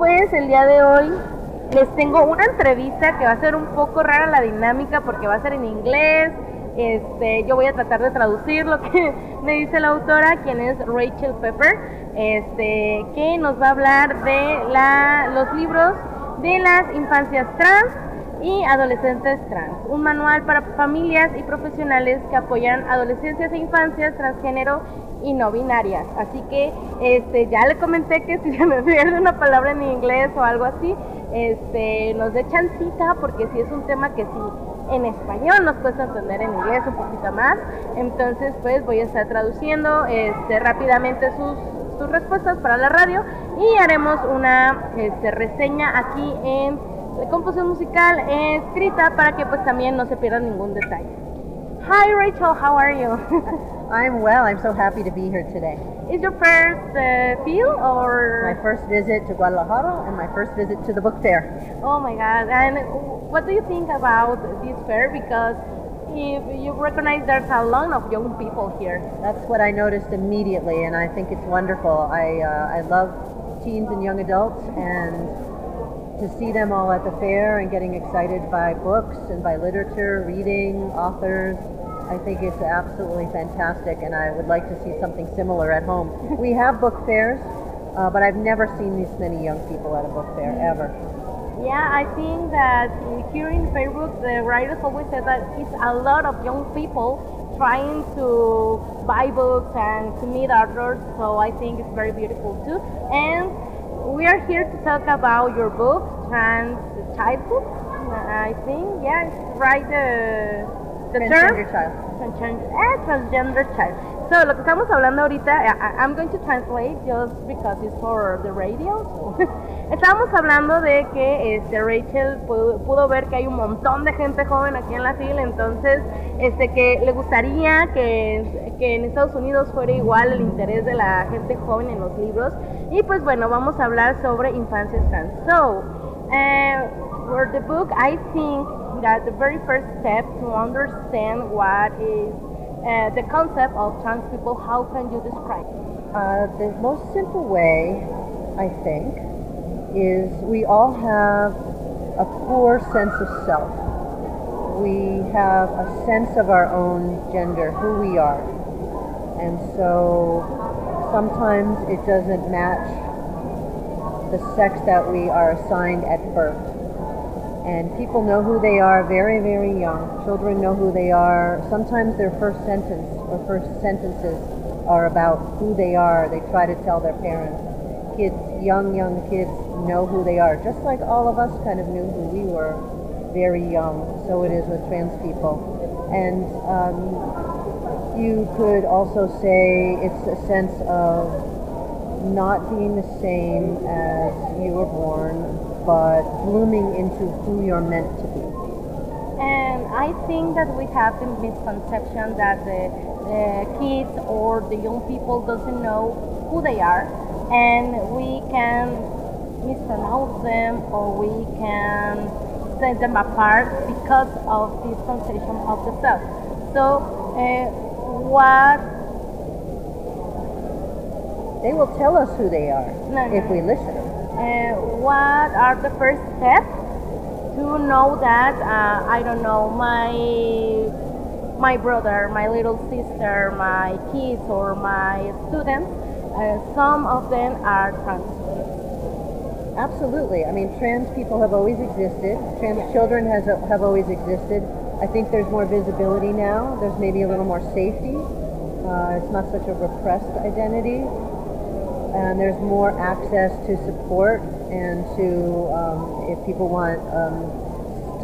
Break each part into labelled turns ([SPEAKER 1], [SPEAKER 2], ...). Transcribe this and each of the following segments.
[SPEAKER 1] Pues el día de hoy les tengo una entrevista que va a ser un poco rara la dinámica porque va a ser en inglés. Este, yo voy a tratar de traducir lo que me dice la autora, quien es Rachel Pepper, este, que nos va a hablar de la, los libros de las infancias trans y adolescentes trans, un manual para familias y profesionales que apoyan adolescencias e infancias transgénero y no binarias. Así que este, ya le comenté que si se me pierde una palabra en inglés o algo así, este, nos dé chancita porque si es un tema que sí en español nos cuesta entender en inglés un poquito más. Entonces pues voy a estar traduciendo este, rápidamente sus, sus respuestas para la radio y haremos una este, reseña aquí en composición musical escrita para que pues también no se pierda ningún detalle. Hi Rachel, how are you?
[SPEAKER 2] I'm well. I'm so happy to be here today.
[SPEAKER 1] Is your first uh, FIL or
[SPEAKER 2] My first visit to Guadalajara and my first visit to the book fair.
[SPEAKER 1] Oh my God! And what do you think about this fair? Because if you recognize there's a lot of young people here.
[SPEAKER 2] That's what I noticed immediately, and I think it's wonderful. I uh, I love teens and young adults, and to see them all at the fair and getting excited by books and by literature, reading, authors. I think it's absolutely fantastic, and I would like to see something similar at home. we have book fairs, uh, but I've never seen this many young people at a book fair ever.
[SPEAKER 1] Yeah, I think that here in Facebook, the writers always say that it's a lot of young people trying to buy books and to meet authors, so I think it's very beautiful too. And we are here to talk about your book, Trans child Childhood. I think, yeah, it's right. Uh, the
[SPEAKER 2] Transgender
[SPEAKER 1] term?
[SPEAKER 2] child.
[SPEAKER 1] Transgender, eh, transgender child. So, lo que estamos hablando ahorita, I- I'm going to translate just because it's for the radio. Estábamos hablando de que este, Rachel pudo, ver que hay un montón de gente joven aquí en la fila, entonces este, que le gustaría que, que en Estados Unidos fuera igual el interés de la gente joven en los libros. Y pues bueno, vamos a hablar sobre infancias trans. So, uh, for the book, I think that the very first step to understand what is uh, the concept of trans people, how can you describe it?
[SPEAKER 2] Uh, the most simple way, I think, is we all have a poor sense of self. We have a sense of our own gender, who we are. And so sometimes it doesn't match the sex that we are assigned at birth. And people know who they are very, very young. Children know who they are. Sometimes their first sentence or first sentences are about who they are. They try to tell their parents. Kids, young, young kids know who they are, just like all of us kind of knew who we were very young. So it is with trans people. And um, you could also say it's a sense of not being the same as you were born, but blooming into who you're meant to be.
[SPEAKER 1] And I think that we have the misconception that the, the kids or the young people doesn't know who they are, and we can mispronounce them or we can set them apart because of this conception of the self. So, uh, what?
[SPEAKER 2] They will tell us who they are
[SPEAKER 1] No, no.
[SPEAKER 2] if we listen.
[SPEAKER 1] Uh, what are the first steps to know that uh, I don't know my my brother, my little sister, my kids, or my students? Some of them are trans.
[SPEAKER 2] Absolutely. I mean, trans people have always existed. Trans children has have always existed. I think there's more visibility now. There's maybe a little more safety. Uh, it's not such a repressed identity. And there's more access to support and to, um, if people want um,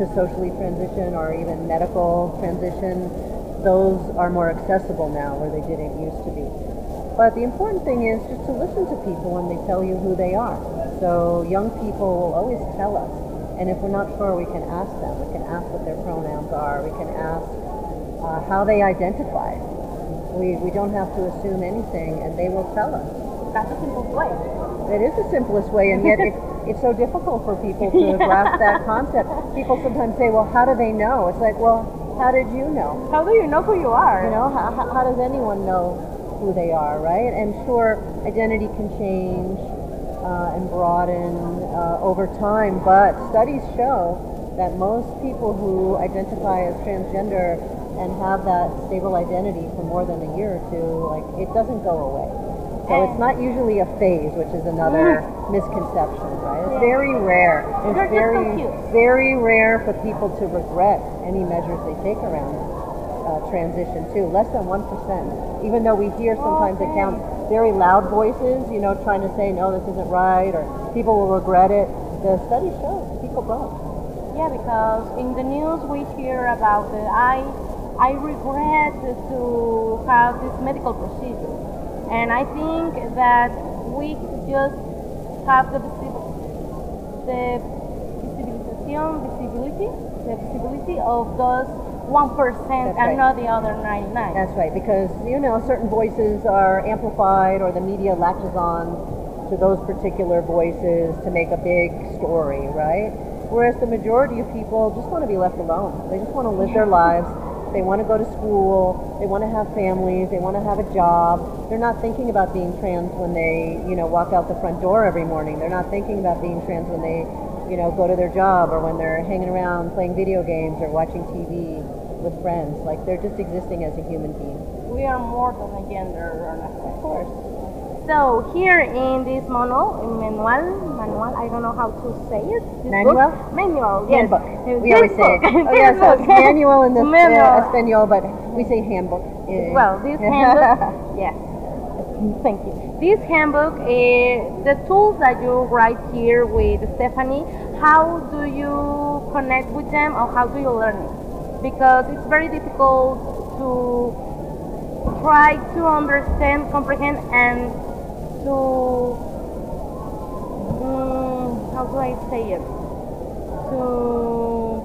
[SPEAKER 2] to socially transition or even medical transition, those are more accessible now where they didn't used to be. But the important thing is just to listen to people when they tell you who they are. So young people will always tell us. And if we're not sure, we can ask them. We can ask what their pronouns are. We can ask uh, how they identify. We, we don't have to assume anything, and they will tell us.
[SPEAKER 1] That's the simplest way.
[SPEAKER 2] It is the simplest way, and yet it, it's so difficult for people to
[SPEAKER 1] Yeah.
[SPEAKER 2] grasp that concept. People sometimes say, well, how do they know? It's like, well, how did you know?
[SPEAKER 1] How do you know who you are?
[SPEAKER 2] You know, how, how does anyone know who they are, right? And sure, identity can change. uh, and broaden uh, over time. But studies show that most people who identify as transgender and have that stable identity for more than a year or two, like it doesn't go away. So it's not usually a phase, which is another misconception, right? It's
[SPEAKER 1] Yeah.
[SPEAKER 2] very rare. It's
[SPEAKER 1] They're
[SPEAKER 2] very,
[SPEAKER 1] confused.
[SPEAKER 2] very rare for people to regret any measures they take around uh, transition too. Less than one percent. Even though we hear sometimes accounts very loud voices, you know, trying to say no, this isn't right, or people will regret it. The study shows people don't.
[SPEAKER 1] Yeah, because in the news we hear about the I I regret to have this medical procedure, and I think that we just have the the visibility, the visibility of those one percent
[SPEAKER 2] That's right.
[SPEAKER 1] and not the other ninety nine.
[SPEAKER 2] That's right, because you know certain voices are amplified, or the media latches on to those particular voices to make a big story, right? Whereas the majority of people just want to be left alone. They just want to live their lives. They want to go to school. They want to have families. They want to have a job. They're not thinking about being trans when they, you know, walk out the front door every morning. They're not thinking about being trans when they, you know, go to their job or when they're hanging around playing video games or watching TV with friends. Like they're just existing as a human being.
[SPEAKER 1] We are more than a gender or nothing.
[SPEAKER 2] Of course.
[SPEAKER 1] So here in this manual, in manual, manual, I don't know how to say it. This
[SPEAKER 2] Manual?
[SPEAKER 1] book? Manual, yes.
[SPEAKER 2] Handbook. We always say.
[SPEAKER 1] book.
[SPEAKER 2] Oh yeah,
[SPEAKER 1] This
[SPEAKER 2] so it's manual in the
[SPEAKER 1] Manual.
[SPEAKER 2] uh, Espanol, but we say handbook. Uh,
[SPEAKER 1] Well, this handbook, yes. Thank you. This handbook, uh, the tools that you write here with Stephanie, how do you connect with them or how do you learn it? Because it's very difficult to try to understand, comprehend, and to mm, how do I say it? To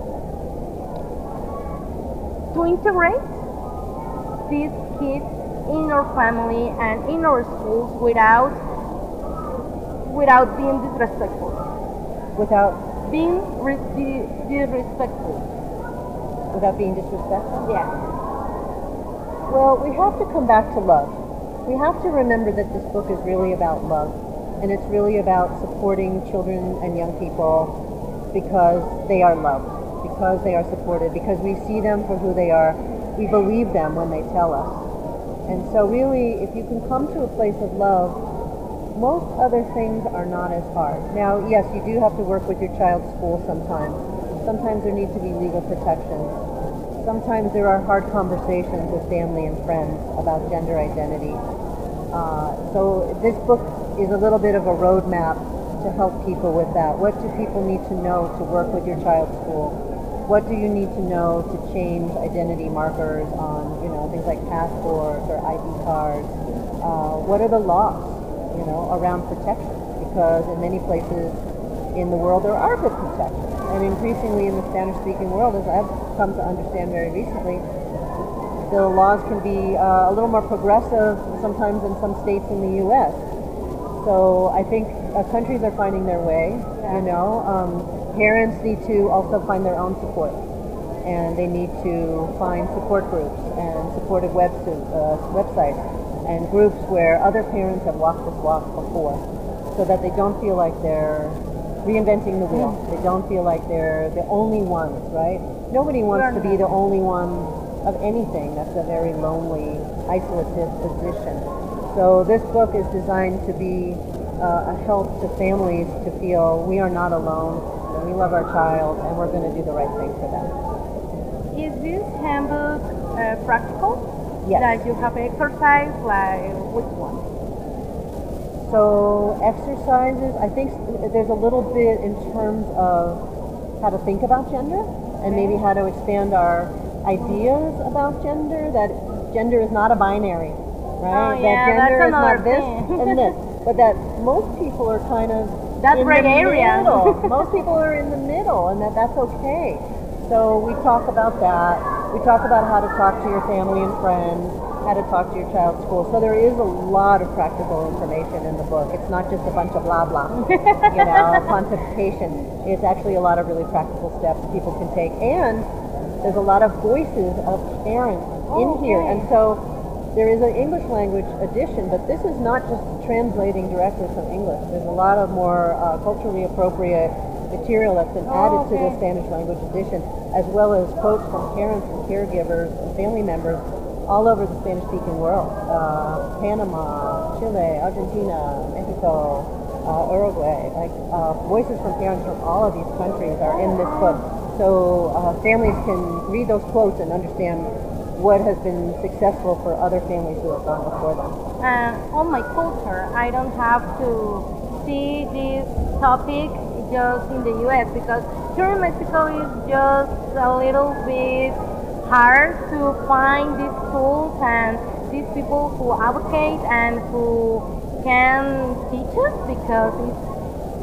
[SPEAKER 1] to integrate these kids in our family and in our schools without without being disrespectful.
[SPEAKER 2] without
[SPEAKER 1] Being re- disrespectful.
[SPEAKER 2] Without being disrespectful.
[SPEAKER 1] Yeah.
[SPEAKER 2] Well, we have to come back to love. We have to remember that this book is really about love, and it's really about supporting children and young people because they are loved, because they are supported, because we see them for who they are. We believe them when they tell us. And so really, if you can come to a place of love, most other things are not as hard. Now, yes, you do have to work with your child's school sometimes. Sometimes there needs to be legal protections. Sometimes there are hard conversations with family and friends about gender identity. Uh, so this book is a little bit of a roadmap to help people with that. What do people need to know to work with your child's school? What do you need to know to change identity markers on, you know, things like passports or ID cards? Uh, what are the laws, you know, around protection? Because in many places in the world there are good protections. And increasingly in the Spanish-speaking world, as I've come to understand very recently, the laws can be uh, a little more progressive sometimes in some states in the U.S. So I think uh, countries are finding their way. You know, um, parents need to also find their own support, and they need to find support groups and supportive web uh, websites and groups where other parents have walked this walk before, so that they don't feel like they're reinventing the wheel. They don't feel like they're the only ones, right? Nobody wants to be the only one of anything. That's a very lonely, isolative position. So this book is designed to be uh, a help to families to feel we are not alone, and we love our child, and we're going to do the right thing for them.
[SPEAKER 1] Is this handbook uh, practical?
[SPEAKER 2] Yes.
[SPEAKER 1] That you have exercise like which one?
[SPEAKER 2] So exercises, I think there's a little bit in terms of how to think about gender and maybe how to expand our ideas about gender, that gender is not a binary, right?
[SPEAKER 1] Oh, yeah,
[SPEAKER 2] that gender
[SPEAKER 1] that's
[SPEAKER 2] is not this
[SPEAKER 1] thing.
[SPEAKER 2] and this. But that most people are kind of
[SPEAKER 1] That
[SPEAKER 2] in
[SPEAKER 1] gray
[SPEAKER 2] the
[SPEAKER 1] area.
[SPEAKER 2] middle. most people are in the middle and that that's okay. So we talk about that. We talk about how to talk to your family and friends, how to talk to your child's school. So there is a lot of practical information in the book. It's not just a bunch of blah blah, you know, pontification. It's actually a lot of really practical steps people can take. And there's a lot of voices of parents in
[SPEAKER 1] Oh,
[SPEAKER 2] here.
[SPEAKER 1] okay.
[SPEAKER 2] And so there is an English language edition, but this is not just translating directly from English. There's a lot of more uh, culturally appropriate material that's been
[SPEAKER 1] Oh,
[SPEAKER 2] added to the. Spanish language edition, as well as quotes from parents and caregivers and family members all over the Spanish-speaking world. Uh, Panama, Chile, Argentina, Mexico, uh, Uruguay. Like uh, voices from parents from all of these countries are in this book, so uh, families can read those quotes and understand what has been successful for other families who have gone before them.
[SPEAKER 1] and on my culture, I don't have to see this topic just in the U.S. because here in Mexico is just a little bit hard to find these tools and these people who advocate and who can teach us because it's,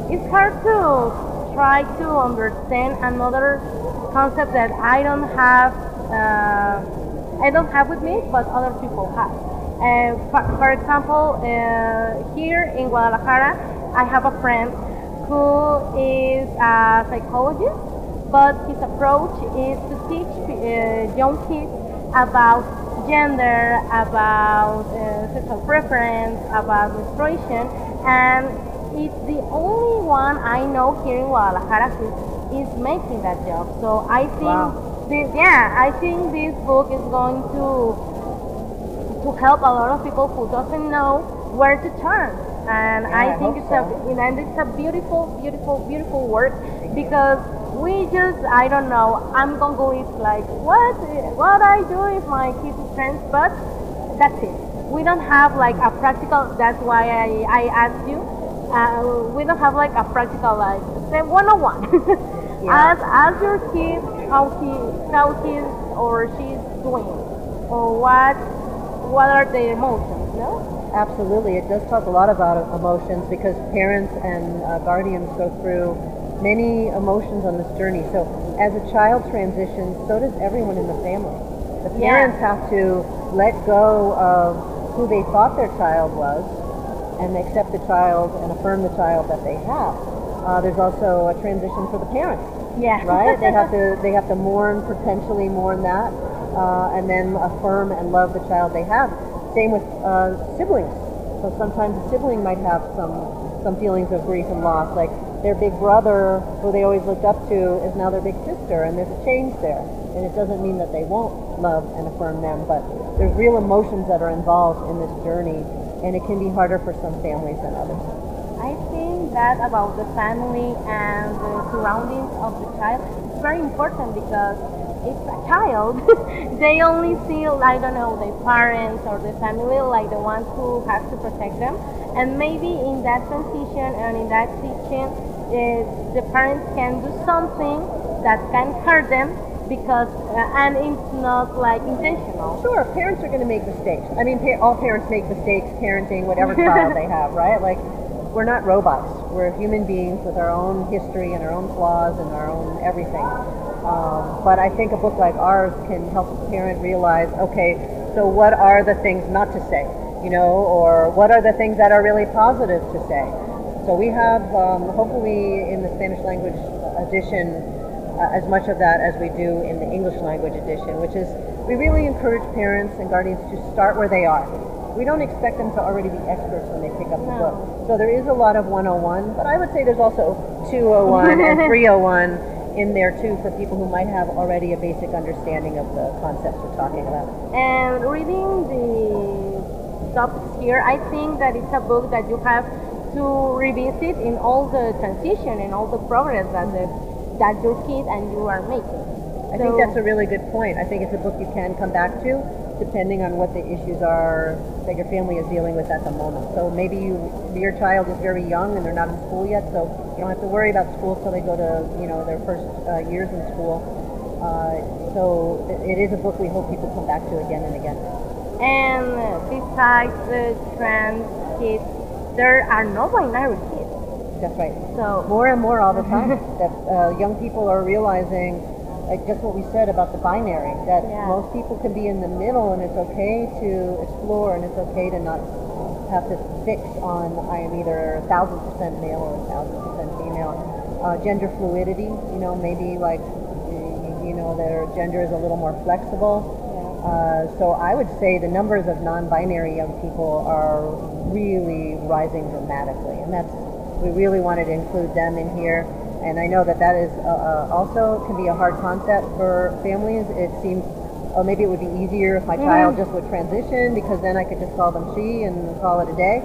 [SPEAKER 1] it's hard to try to understand another concept that I don't have. Uh, I don't have with me, but other people have. Uh, for, for example, uh, here in Guadalajara, I have a friend who is a psychologist, but his approach is to teach uh, young kids about gender, about uh, sexual preference, about menstruation, and it's the only one I know here in Guadalajara who is making that job. So I think,
[SPEAKER 2] Wow.
[SPEAKER 1] thi- yeah, I think this book is going to to help a lot of people who doesn't know where to turn. And
[SPEAKER 2] Yeah,
[SPEAKER 1] I
[SPEAKER 2] I
[SPEAKER 1] think
[SPEAKER 2] hope
[SPEAKER 1] it's
[SPEAKER 2] so.
[SPEAKER 1] a and it's a beautiful, beautiful, beautiful work because we just I don't know. I'm Congo is like what what I do if my kids is trans, but that's it. We don't have like a practical. That's why I I asked you. Uh, we don't have like a practical like say 101.
[SPEAKER 2] Yeah.
[SPEAKER 1] As as your kid how he how he's or she's doing, or what what are the emotions, no?
[SPEAKER 2] Absolutely, it does talk a lot about emotions because parents and uh, guardians go through many emotions on this journey. So, as a child transitions, so does everyone in the family. The
[SPEAKER 1] Yeah.
[SPEAKER 2] parents have to let go of who they thought their child was and accept the child and affirm the child that they have. Uh, there's also a transition for the parents
[SPEAKER 1] Yeah.
[SPEAKER 2] right? They have to they have to mourn potentially mourn that, uh, and then affirm and love the child they have. Same with uh, siblings. So sometimes a sibling might have some some feelings of grief and loss, like their big brother, who they always looked up to, is now their big sister, and there's a change there. And it doesn't mean that they won't love and affirm them, but there's real emotions that are involved in this journey, and it can be harder for some families than others.
[SPEAKER 1] I think that about the family and the surroundings of the child is very important because it's a child. they only see, I don't know, their parents or the family like the ones who have to protect them. And maybe in that transition and in that teaching, the parents can do something that can hurt them because, uh, and it's not like intentional.
[SPEAKER 2] Sure, parents are going to make mistakes. I mean, pa- all parents make mistakes parenting whatever child they have, right? Like, we're not robots. We're human beings with our own history and our own flaws and our own everything. Um, but I think a book like ours can help a parent realize, okay, so what are the things not to say, you know, or what are the things that are really positive to say? So we have, um, hopefully, in the Spanish language edition, uh, as much of that as we do in the English language edition, which is we really encourage parents and guardians to start where they are. We don't expect them to already be experts when they pick up the book. So there is a lot of 101, but I would say there's also 201 and 301 in there too for people who might have already a basic understanding of the concepts we're talking about.
[SPEAKER 1] And reading the topics here, I think that it's a book that you have to revisit in all the transition and all the progress that the, that your kid and you are making.
[SPEAKER 2] I think that's a really good point. I think it's a book you can come back to depending on what the issues are that your family is dealing with at the moment. So maybe you, your child is very young and they're not in school yet, so you don't have to worry about school till they go to you know their first uh, years in school. Uh, so it, it is a book we hope people come back to again and again.
[SPEAKER 1] And besides the trans kids, there are no binary kids.
[SPEAKER 2] That's right.
[SPEAKER 1] So
[SPEAKER 2] More and more all the time that uh, young people are realizing, like just what we said about the binary, that
[SPEAKER 1] Yeah.
[SPEAKER 2] most people can be in the middle and it's okay to explore and it's okay to not have to fix on I am either a thousand percent male or a thousand percent female. Uh, gender fluidity, you know, maybe like you know their gender is a little more flexible. Uh, so I would say the numbers of non-binary young people are really rising dramatically, and that's we really wanted to include them in here. And I know that that is uh, uh also can be a hard concept for families. It seems, oh, maybe it would be easier if my
[SPEAKER 1] Mhm.
[SPEAKER 2] child just would transition because then I could just call them she and call it a day.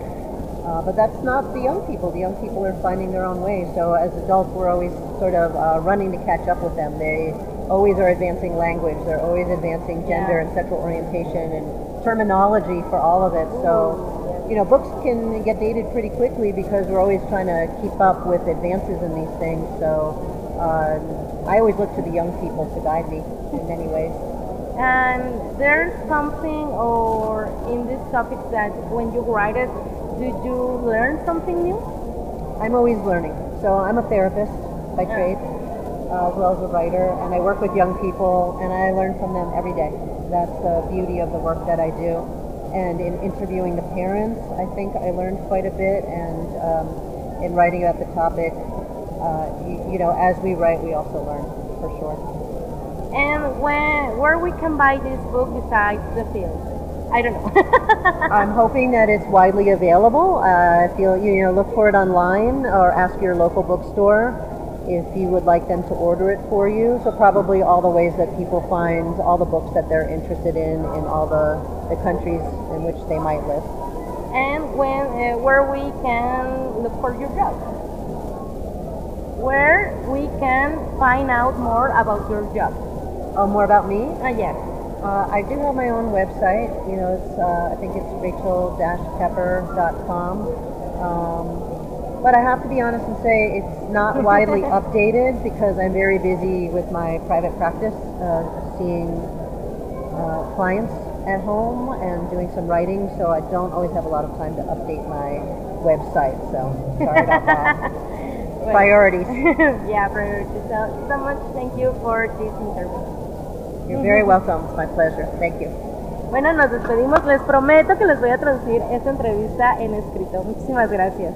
[SPEAKER 2] Uh, but that's not the young people. The young people are finding their own way. So as adults, we're always sort of uh, running to catch up with them. They always are advancing language. They're always advancing gender
[SPEAKER 1] Yeah.
[SPEAKER 2] and sexual orientation and terminology for all of it. So, you know, books can get dated pretty quickly because we're always trying to keep up with advances in these things. So um, I always look to the young people to guide me in many ways.
[SPEAKER 1] And there's something or in this topic that when you write it, did you learn something new?
[SPEAKER 2] I'm always learning. So I'm a therapist by
[SPEAKER 1] Yeah.
[SPEAKER 2] trade, uh, as well as a writer, and I work with young people, and I learn from them every day. That's the beauty of the work that I do. And in interviewing the parents, I think I learned quite a bit, and um, in writing about the topic, uh, you, you know, as we write, we also learn for sure.
[SPEAKER 1] And when where we can buy this book besides the field? I don't know.
[SPEAKER 2] I'm hoping that it's widely available. Uh, if you you know look for it online or ask your local bookstore if you would like them to order it for you. So probably all the ways that people find all the books that they're interested in in all the, the countries in which they might live.
[SPEAKER 1] and when uh, where we can look for your job? Where we can find out more about your job?
[SPEAKER 2] Oh, more about me?
[SPEAKER 1] Uh, yes.
[SPEAKER 2] Uh, I do have my own website. You know, it's uh, I think it's rachel-pepper.com. Um, but I have to be honest and say it's not widely updated because I'm very busy with my private practice, uh, seeing uh, clients at home and doing some writing. So I don't always have a lot of time to update my website. So sorry about that. Priorities.
[SPEAKER 1] yeah, priorities. So, so much thank you for this interview.
[SPEAKER 2] You're very welcome. It's my pleasure. Thank you.
[SPEAKER 1] Bueno, nos despedimos. Les prometo que les voy a traducir esta entrevista en escrito. Muchísimas gracias.